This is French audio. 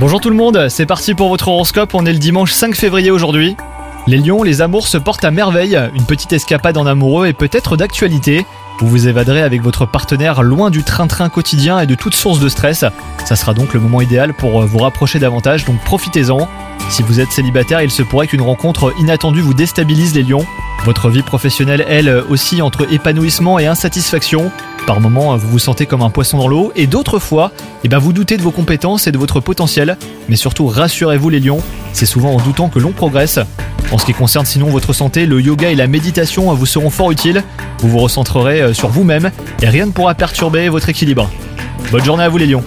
Bonjour tout le monde, c'est parti pour votre horoscope, on est le dimanche 5 février aujourd'hui. Les lions, les amours se portent à merveille, une petite escapade en amoureux est peut-être d'actualité. Vous vous évaderez avec votre partenaire loin du train-train quotidien et de toute source de stress. Ça sera donc le moment idéal pour vous rapprocher davantage, donc profitez-en. Si vous êtes célibataire, il se pourrait qu'une rencontre inattendue vous déstabilise les lions. Votre vie professionnelle, elle, aussi entre épanouissement et insatisfaction. Par moments, vous vous sentez comme un poisson dans l'eau, et d'autres fois, eh ben, vous doutez de vos compétences et de votre potentiel. Mais surtout, rassurez-vous les lions, c'est souvent en doutant que l'on progresse. En ce qui concerne sinon votre santé, le yoga et la méditation vous seront fort utiles. Vous vous recentrerez sur vous-même et rien ne pourra perturber votre équilibre. Bonne journée à vous les lions